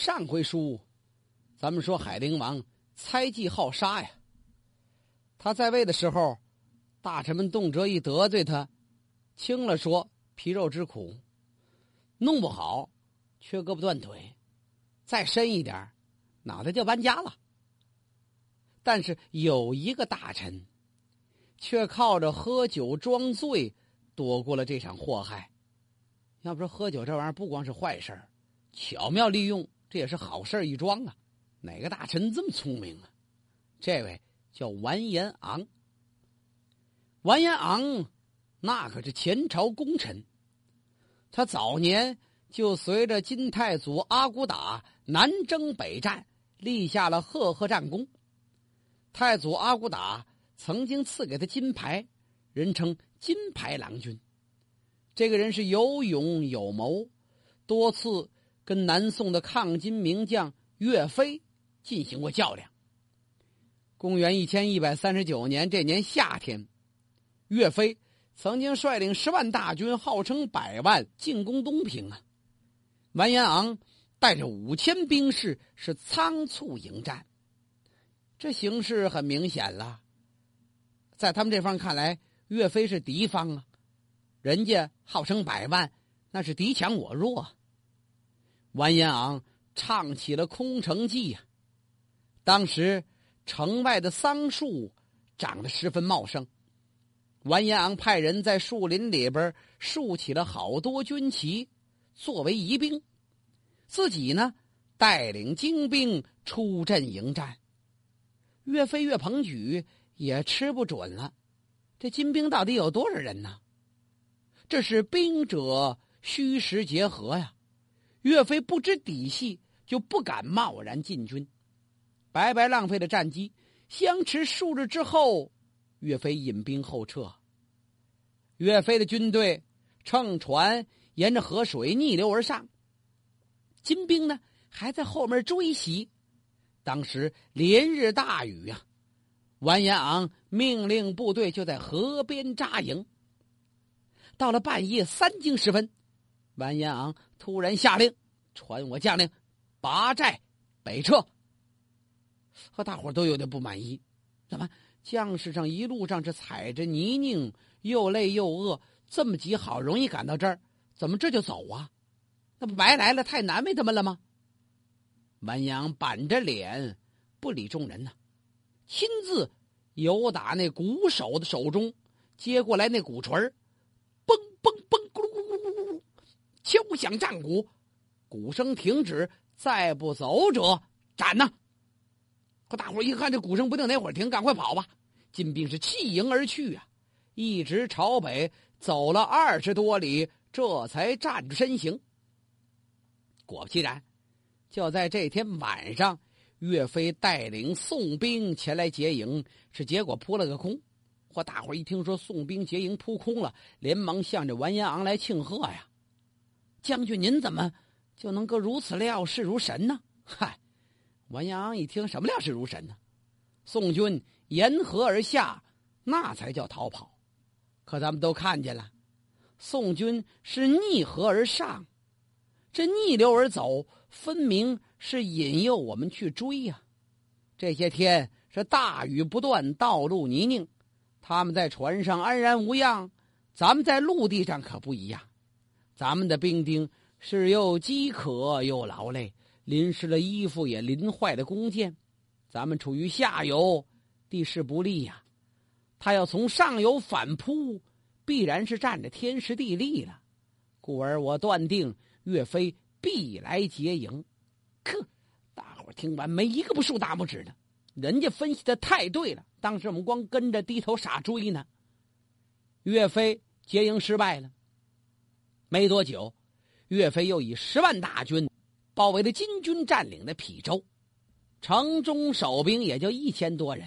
上回书，咱们说海陵王猜忌好杀呀。他在位的时候，大臣们动辄一得罪他，轻了说皮肉之苦，弄不好缺胳膊断腿，再深一点脑袋就搬家了。但是有一个大臣，却靠着喝酒装醉躲过了这场祸害。要不说喝酒这玩意儿不光是坏事巧妙利用。这也是好事一桩啊！哪个大臣这么聪明啊？这位叫完颜昂。完颜昂那可是前朝功臣，他早年就随着金太祖阿骨打南征北战，立下了赫赫战功。太祖阿骨打曾经赐给他金牌，人称金牌郎君。这个人是有勇有谋，多次。跟南宋的抗金名将岳飞进行过较量。公元一千一百三十九年这年夏天，岳飞曾经率领十万大军，号称百万进攻东平啊。完颜昂带着五千兵士是仓促迎战，这形势很明显了。在他们这方看来，岳飞是敌方啊，人家号称百万，那是敌强我弱。完颜昂唱起了空城计呀。当时城外的桑树长得十分茂盛，完颜昂派人在树林里边竖起了好多军旗，作为疑兵，自己呢带领精兵出阵迎战。岳飞、岳鹏举也吃不准了，这金兵到底有多少人呢？这是兵者虚实结合呀。岳飞不知底细，就不敢贸然进军，白白浪费了战机。相持数日之后，岳飞引兵后撤。岳飞的军队乘船沿着河水逆流而上，金兵呢还在后面追袭。当时连日大雨呀，完颜昂命令部队就在河边扎营。到了半夜三更时分。完颜昂突然下令，传我将令拔寨北撤。和大伙都有点不满意，怎么将士上一路上是踩着泥泞，又累又饿，这么急好容易赶到这儿，怎么这就走啊？那不白来了，太难为他们了吗？完颜昂板着脸不理众人呢，亲自由打那鼓手的手中接过来那鼓槌嘣嘣嘣。敲响战鼓，鼓声停止，再不走者斩呐！可大伙一看这鼓声不定哪会儿停，赶快跑吧！金兵是弃营而去啊，一直朝北走了二十多里，这才站住身形。果不其然，就在这天晚上，岳飞带领宋兵前来劫营，是结果扑了个空。或大伙一听说宋兵劫营扑空了，连忙向着完颜昂来庆贺呀。将军，您怎么就能够如此料事如神呢？嗨，文阳一听，什么料事如神呢？宋军沿河而下，那才叫逃跑。可咱们都看见了，宋军是逆河而上，这逆流而走，分明是引诱我们去追呀。这些天是大雨不断，道路泥泞，他们在船上安然无恙，咱们在陆地上可不一样。咱们的兵丁是又饥渴又劳累，淋湿了衣服，也淋坏了弓箭。咱们处于下游，地势不利呀。他要从上游反扑，必然是占着天时地利了。故而我断定岳飞必来劫营。可大伙听完没一个不竖大拇指的，人家分析的太对了。当时我们光跟着低头傻追呢。岳飞劫营失败了。没多久，岳飞又以十万大军包围了金军占领的邳州，城中守兵也就一千多人，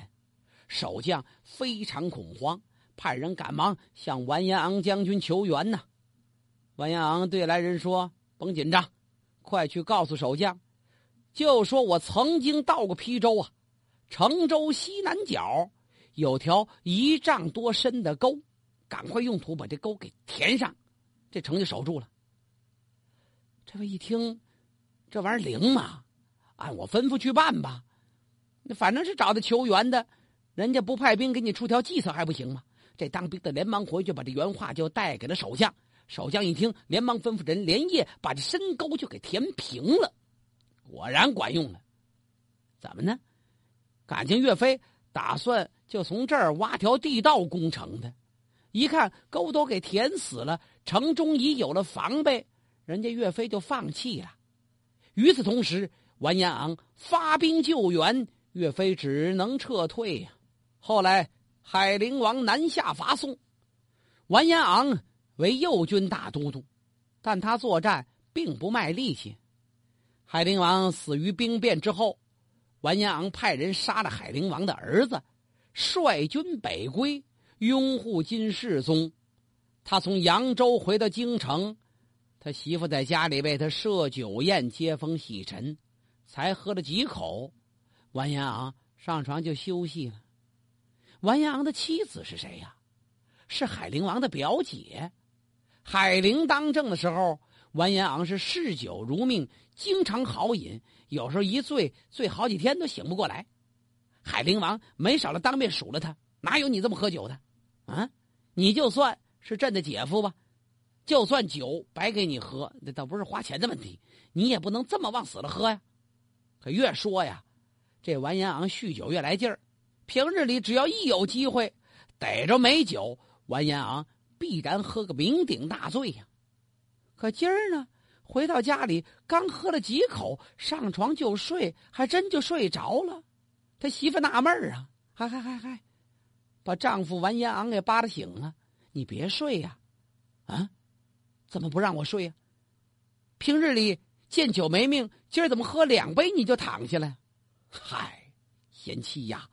守将非常恐慌，派人赶忙向完颜昂将军求援呢。完颜昂对来人说：“甭紧张，快去告诉守将，就说我曾经到过邳州啊，城州西南角有条一丈多深的沟，赶快用土把这沟给填上。”这城就守住了。这位一听，这玩意儿灵吗？按我吩咐去办吧。反正是找他求援的，人家不派兵给你出条计策还不行吗？这当兵的连忙回去把这原话就带给了守将。守将一听，连忙吩咐人连夜把这深沟就给填平了。果然管用了。怎么呢？感情岳飞打算就从这儿挖条地道攻城的。一看沟都给填死了，城中已有了防备，人家岳飞就放弃了。与此同时，完颜昂发兵救援。岳飞只能撤退。后来海陵王南下伐宋，完颜昂为右军大都督，但他作战并不卖力气。海陵王死于兵变之后，完颜昂派人杀了海陵王的儿子，率军北归，拥护金世宗。他从扬州回到京城，他媳妇在家里为他设酒宴接风洗尘，才喝了几口。完颜昂上床就休息了。完颜昂的妻子是谁呀？是海陵王的表姐。海陵当政的时候，完颜昂是嗜酒如命，经常豪饮，有时候一醉醉好几天都醒不过来。海陵王没少了当面数了他，哪有你这么喝酒的？啊，你就算是朕的姐夫吧，就算酒白给你喝，那倒不是花钱的问题，你也不能这么往死了喝呀。可越说呀。这完颜昂酗酒越来劲儿，平日里只要一有机会逮着美酒，完颜昂必然喝个酩酊大醉呀。可今儿呢，回到家里刚喝了几口，上床就睡，还真就睡着了。他媳妇纳闷儿啊，嗨嗨嗨嗨，把丈夫完颜昂给扒拉醒了。你别睡呀，啊，怎么不让我睡呀？平日里见酒没命，今儿怎么喝两杯你就躺下了？嗨，贤妻呀，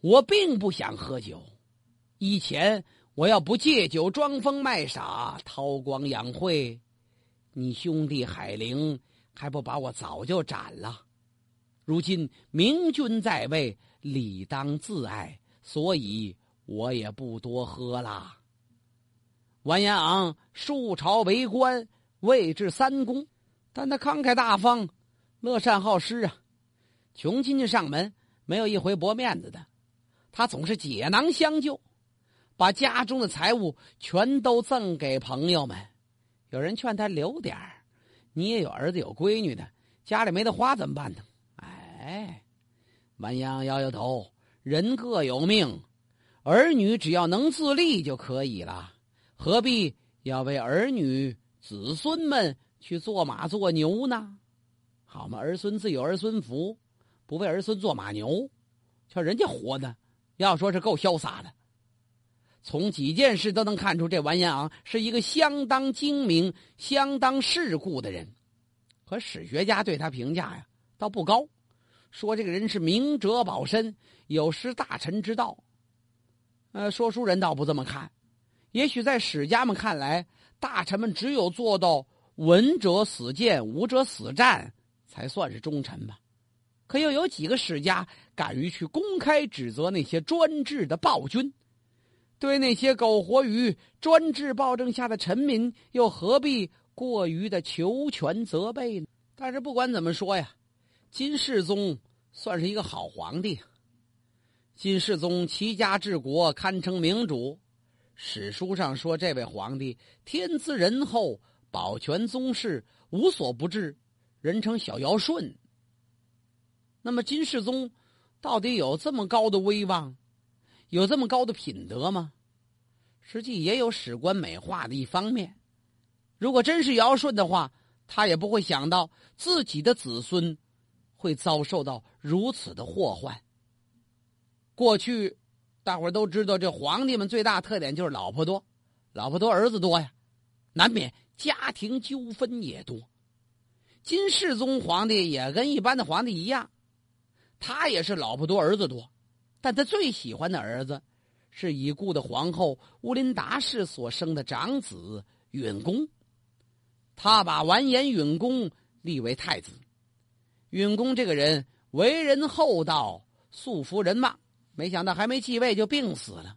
我并不想喝酒。以前我要不借酒装疯卖傻、韬光养晦，你兄弟海灵还不把我早就斩了。如今明君在位，理当自爱，所以我也不多喝了。完颜昂数朝为官，位至三公，但他慷慨大方，乐善好施啊。穷亲戚上门，没有一回驳面子的。他总是解囊相救，把家中的财物全都赠给朋友们。有人劝他留点儿，你也有儿子有闺女的，家里没得花怎么办呢？哎，完颜昂摇摇头，人各有命，儿女只要能自立就可以了，何必要为儿女子孙们去做马做牛呢？好嘛，儿孙自有儿孙福。不为儿孙做马牛，瞧人家活的，要说是够潇洒的。从几件事都能看出，这完颜昂是一个相当精明、相当世故的人。可史学家对他评价呀，倒不高，说这个人是明哲保身，有失大臣之道。呃，说书人倒不这么看，也许在史家们看来，大臣们只有做到文者死谏，武者死战，才算是忠臣吧。可又有几个史家敢于去公开指责那些专制的暴君？对那些苟活于专制暴政下的臣民，又何必过于的求全责备呢？但是不管怎么说呀，金世宗算是一个好皇帝。金世宗齐家治国，堪称明主。史书上说，这位皇帝天资仁厚，保全宗室，无所不至，人称小尧舜。那么金世宗到底有这么高的威望，有这么高的品德吗？实际也有史官美化的一方面。如果真是尧舜的话，他也不会想到自己的子孙会遭受到如此的祸患。过去大伙都知道，这皇帝们最大特点就是老婆多，老婆多儿子多呀，难免家庭纠纷也多。金世宗皇帝也跟一般的皇帝一样。他也是老婆多儿子多，但他最喜欢的儿子是已故的皇后乌林达氏所生的长子允恭。他把完颜允恭立为太子。允公这个人为人厚道，素服人望，没想到还没继位就病死了。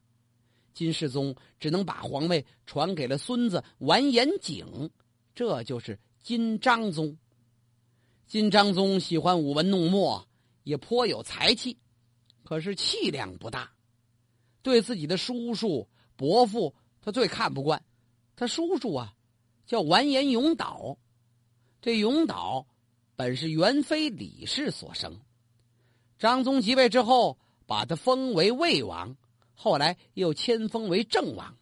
金世宗只能把皇位传给了孙子完颜景，这就是金章宗。金章宗喜欢舞文弄墨，也颇有才气，可是气量不大。对自己的叔叔伯父，他最看不惯。他叔叔啊，叫完颜永岛。这永岛本是元妃李氏所生。张宗即位之后，把他封为魏王，后来又迁封为郑王。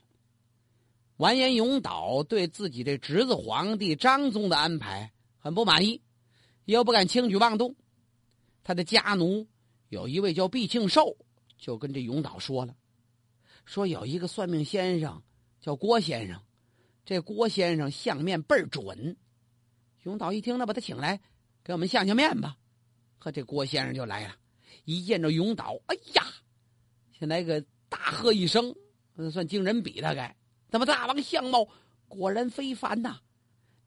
完颜永岛对自己这侄子皇帝张宗的安排很不满意，又不敢轻举妄动。他的家奴有一位叫毕庆寿，就跟这永岛说了，说有一个算命先生叫郭先生，这郭先生相面倍儿准。永岛一听，那把他请来，给我们相相面吧。和这郭先生就来了，一见着永岛，哎呀，先来个大喝一声，算惊人比大概。怎么大王相貌果然非凡呐！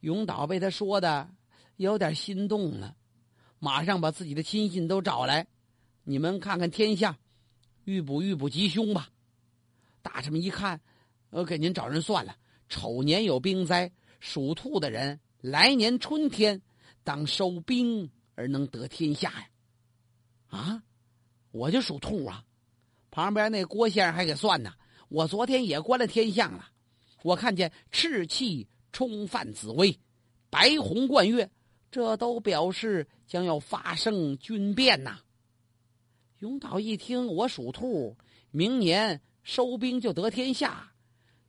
永岛被他说的有点心动了，马上把自己的亲信都找来，你们看看天下，预卜预卜吉凶吧。大臣们一看，我给您找人算了，丑年有兵灾，属兔的人来年春天当收兵而能得天下呀！啊，我就属兔啊！旁边那郭先生还给算呢，我昨天也观了天象了。我看见赤气冲犯紫薇，白虹贯月，这都表示将要发生军变呐。永岛一听，我属兔，明年收兵就得天下，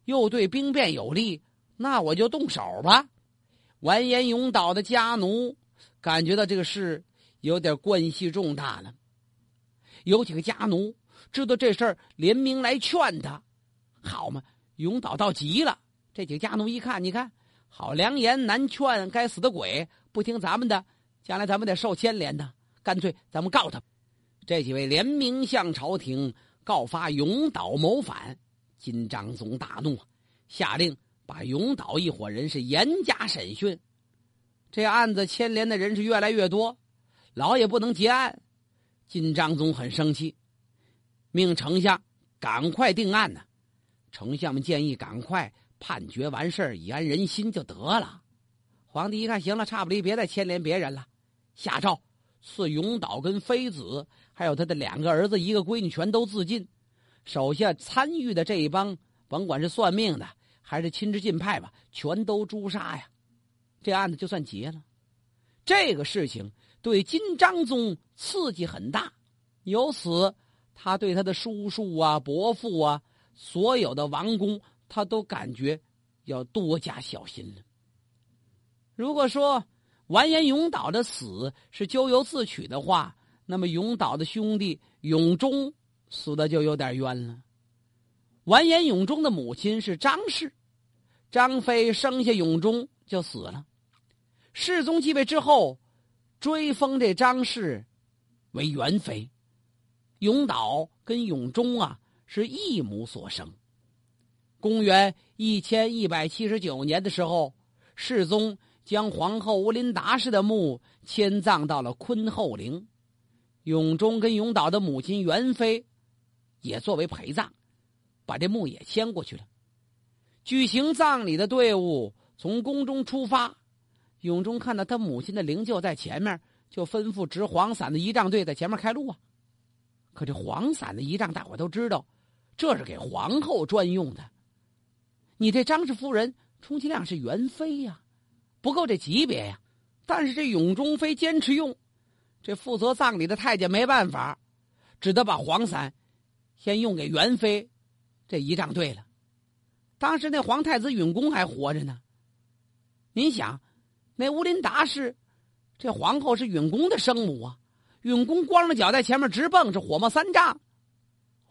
又对兵变有利，那我就动手吧。完颜永岛的家奴感觉到这个事有点关系重大了，有几个家奴知道这事儿，联名来劝他，好嘛。永岛到急了，这几个家奴一看，你看，好良言难劝，该死的鬼，不听咱们的，将来咱们得受牵连的，干脆咱们告他。这几位联名向朝廷告发永岛谋反，金章宗大怒，下令把永岛一伙人是严加审讯。这案子牵连的人是越来越多，老也不能结案，金章宗很生气，命丞相赶快定案呢。丞相们建议赶快判决完事儿，以安人心就得了。皇帝一看，行了，差不离，别再牵连别人了，下诏赐永岛跟妃子，还有他的两个儿子、一个闺女，全都自尽。手下参与的这一帮，甭管是算命的还是亲之进派吧，全都诛杀呀。这案子就算结了。这个事情对金章宗刺激很大，由此他对他的叔叔啊、伯父啊。所有的王公，他都感觉要多加小心了。如果说完颜永岛的死是咎由自取的话，那么永岛的兄弟永忠死的就有点冤了。完颜永忠的母亲是张氏，张飞生下永忠就死了。世宗继位之后，追封这张氏为元妃。永岛跟永忠啊。是一母所生。公元一千一百七十九年的时候，世宗将皇后乌林达氏的墓迁葬到了坤后陵，永忠跟永岛的母亲元妃也作为陪葬，把这墓也迁过去了。举行葬礼的队伍从宫中出发，永忠看到他母亲的灵柩在前面，就吩咐执黄伞的仪仗队在前面开路啊。可这黄伞的仪仗，大伙都知道。这是给皇后专用的，你这张氏夫人充其量是元妃呀，不够这级别呀。但是这永忠妃坚持用，这负责葬礼的太监没办法，只得把黄伞先用给元妃这仪仗队了。当时那皇太子允恭还活着呢。您想，那乌林达氏这皇后是允恭的生母啊，允恭光着脚在前面直蹦，是火冒三丈。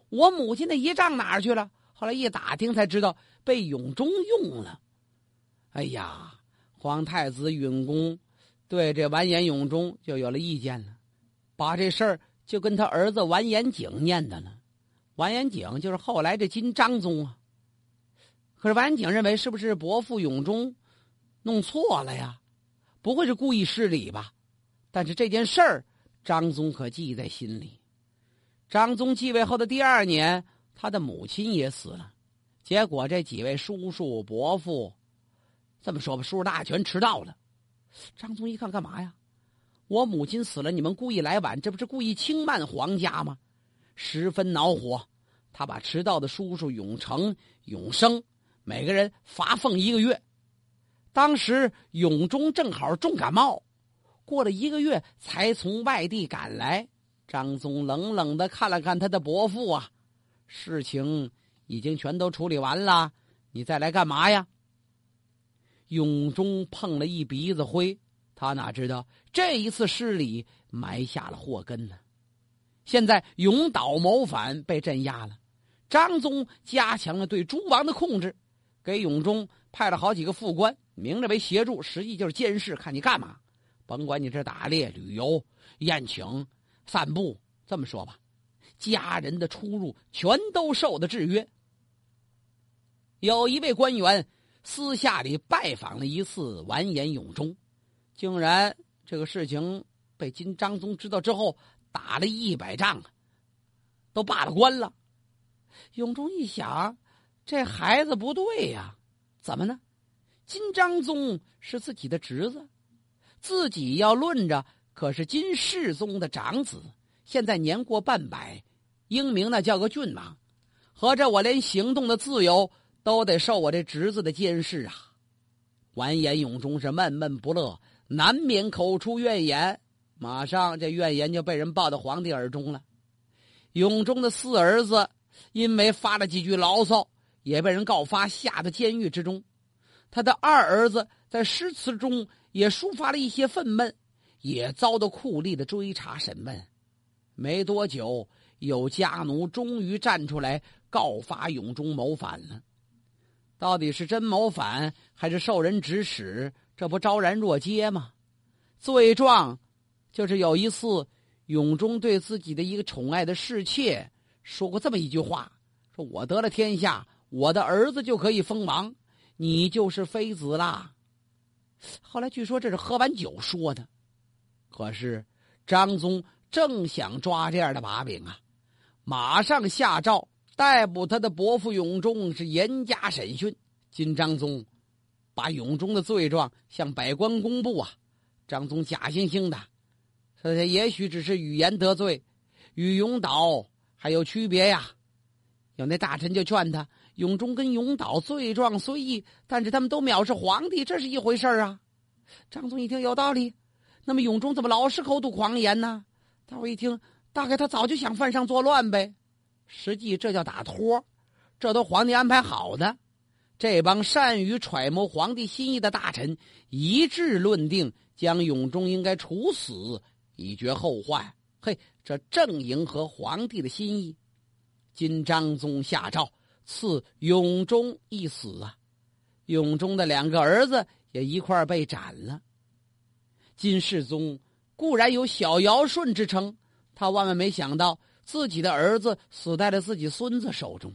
我母亲的仪仗哪儿去了？后来一打听才知道被永忠用了。哎呀，皇太子允恭对这完颜永忠就有了意见了，把这事儿就跟他儿子完颜景念叨了。完颜景就是后来这金章宗啊。可是完景认为是不是伯父永忠弄错了呀？不会是故意失礼吧？但是这件事儿，张宗可记在心里。张宗继位后的第二年，他的母亲也死了，结果这几位叔叔伯父，这么说吧，叔叔大全迟到了。张宗一看，干嘛呀？我母亲死了，你们故意来晚，这不是故意轻慢皇家吗？十分恼火，他把迟到的叔叔永成、永生每个人罚俸一个月。当时永忠正好重感冒，过了一个月才从外地赶来。张宗冷冷的看了看他的伯父啊，事情已经全都处理完了，你再来干嘛呀？永忠碰了一鼻子灰，他哪知道这一次失礼埋下了祸根呢？现在永岛谋反被镇压了，张宗加强了对诸王的控制，给永忠派了好几个副官。明着为协助，实际就是监视，看你干嘛。甭管你这打猎、旅游、宴请、散步，这么说吧，家人的出入全都受的制约。有一位官员私下里拜访了一次完颜永忠，竟然这个事情被金章宗知道之后，打了一百仗啊，都罢了官了。永忠一想，这孩子不对呀，怎么呢？金章宗是自己的侄子，自己要论着可是金世宗的长子，现在年过半百，英明那叫个俊王，合着我连行动的自由都得受我这侄子的监视啊！完颜永忠是闷闷不乐，难免口出怨言，马上这怨言就被人报到皇帝耳中了。永忠的四儿子因为发了几句牢骚，也被人告发下到监狱之中。他的二儿子在诗词中也抒发了一些愤懑，也遭到酷吏的追查审问。没多久，有家奴终于站出来告发永忠谋反了。到底是真谋反还是受人指使？这不昭然若揭吗？罪状就是有一次，永忠对自己的一个宠爱的侍妾说过这么一句话：“说我得了天下，我的儿子就可以封王。”你就是妃子啦。后来据说这是喝完酒说的，可是张宗正想抓这样的把柄啊，马上下诏逮捕他的伯父永忠，是严加审讯。金章宗把永忠的罪状向百官公布啊，张宗假惺惺的说他也许只是语言得罪，与永岛还有区别呀。有那大臣就劝他。永忠跟永岛罪状虽异，但是他们都藐视皇帝，这是一回事啊。张宗一听有道理，那么永忠怎么老是口吐狂言呢？大伙一听，大概他早就想犯上作乱呗。实际这叫打托，这都皇帝安排好的。这帮善于揣摩皇帝心意的大臣一致论定，将永忠应该处死，以绝后患。嘿，这正迎合皇帝的心意。今张宗下诏。赐永忠一死啊！永忠的两个儿子也一块被斩了。金世宗固然有小尧舜之称，他万万没想到自己的儿子死在了自己孙子手中。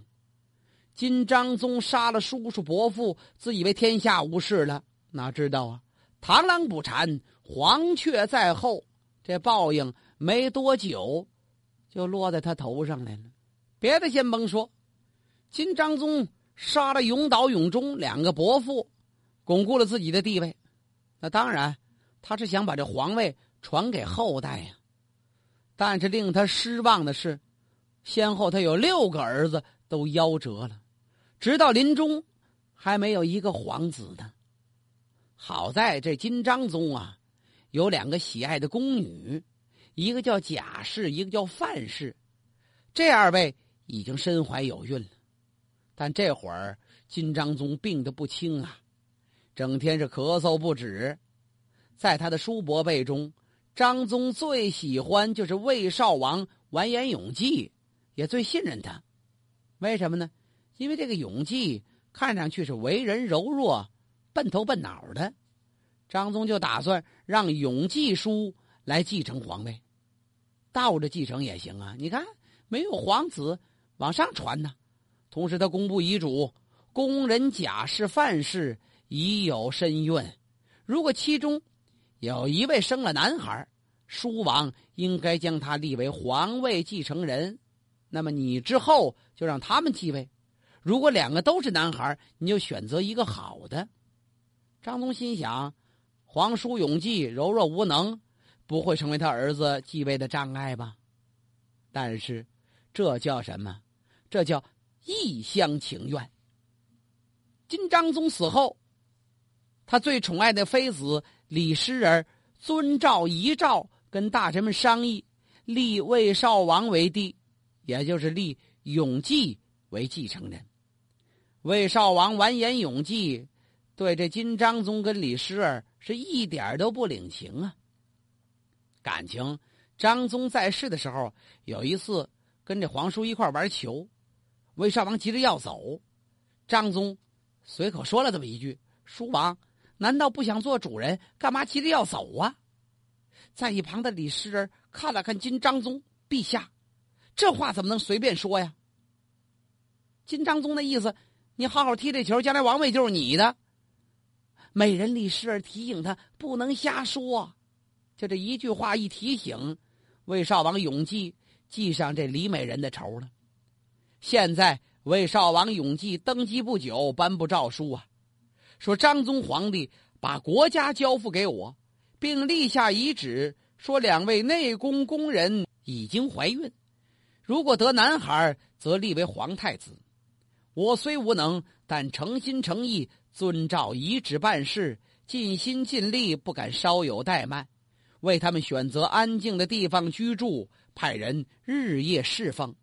金章宗杀了叔叔伯父，自以为天下无事了，哪知道啊，螳螂捕蝉，黄雀在后，这报应没多久就落在他头上来了。别的先甭说。金章宗杀了永岛、永忠两个伯父，巩固了自己的地位。那当然，他是想把这皇位传给后代呀。但是令他失望的是，先后他有六个儿子都夭折了，直到临终还没有一个皇子呢。好在这金章宗啊，有两个喜爱的宫女，一个叫贾氏，一个叫范氏，这二位已经身怀有孕了。但这会儿金章宗病得不轻啊，整天是咳嗽不止。在他的叔伯辈中，张宗最喜欢就是魏少王完颜永济，也最信任他。为什么呢？因为这个永济看上去是为人柔弱、笨头笨脑的。张宗就打算让永济叔来继承皇位，倒着继承也行啊。你看，没有皇子往上传呢。同时，他公布遗嘱，宫人贾氏、范氏已有身孕。如果其中有一位生了男孩，叔王应该将他立为皇位继承人。那么你之后就让他们继位。如果两个都是男孩，你就选择一个好的。张宗心想：皇叔永济柔弱无能，不会成为他儿子继位的障碍吧？但是，这叫什么？这叫一厢情愿。金章宗死后，他最宠爱的妃子李师儿遵照遗诏，跟大臣们商议，立魏少王为帝，也就是立永济为继承人。魏少王完颜永济对这金章宗跟李师儿是一点都不领情啊。感情张宗在世的时候，有一次跟这皇叔一块玩球，魏少王急着要走，张宗。随口说了这么一句：“叔王，难道不想做主人？干嘛急着要走啊？”在一旁的李师儿看了看金章宗，陛下，这话怎么能随便说呀？金章宗的意思，你好好踢这球，将来王位就是你的。美人李师儿提醒他不能瞎说，就这一句话一提醒，魏少王永济记上这李美人的仇了。现在。魏少王永济登基不久，颁布诏书啊，说张宗皇帝把国家交付给我，并立下遗旨，说两位内宫宫人已经怀孕，如果得男孩，则立为皇太子。我虽无能，但诚心诚意遵照遗旨办事，尽心尽力，不敢稍有怠慢，为他们选择安静的地方居住，派人日夜侍奉。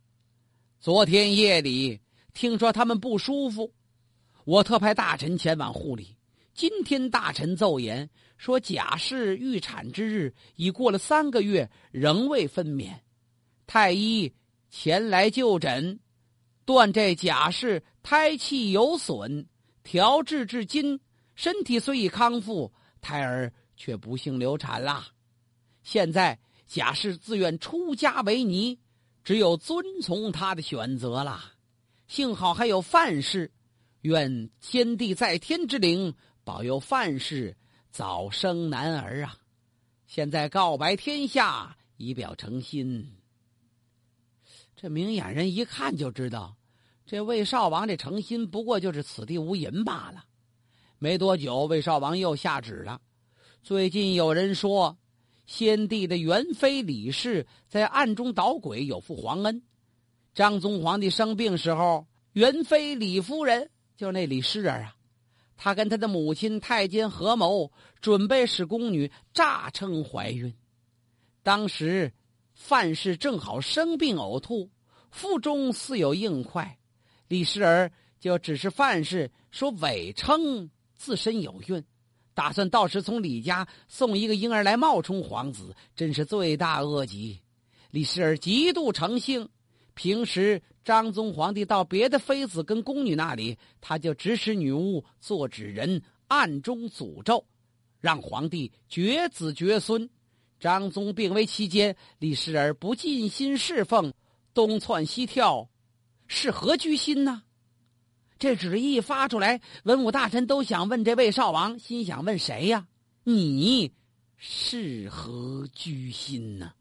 昨天夜里。听说他们不舒服，我特派大臣前往护理。今天大臣奏言说，贾氏预产之日已过了三个月，仍未分娩。太医前来就诊，断这贾氏胎气有损，调治至今，身体虽已康复，胎儿却不幸流产啦。现在贾氏自愿出家为尼，只有遵从他的选择了。幸好还有范氏，愿天地在天之灵保佑范氏早生男儿啊！现在告白天下，以表诚心。这明眼人一看就知道，这魏少王这诚心不过就是此地无银罢了。没多久，魏少王又下旨了。最近有人说，先帝的元妃李氏在暗中捣鬼，有负皇恩。张宗皇帝生病时候，元妃李夫人就那李氏儿啊，她跟她的母亲太监合谋，准备使宫女诈称怀孕。当时范氏正好生病呕吐，腹中似有硬块，李氏儿就指示范氏说伪称自身有孕，打算到时从李家送一个婴儿来冒充皇子，真是罪大恶极。李氏儿极度成性。平时张宗皇帝到别的妃子跟宫女那里，他就指使女巫做纸人，暗中诅咒，让皇帝绝子绝孙。张宗病危期间，李氏儿不尽心侍奉，东窜西跳，是何居心呢？这旨意发出来，文武大臣都想问这魏少王，心想问谁呀？你是何居心呢？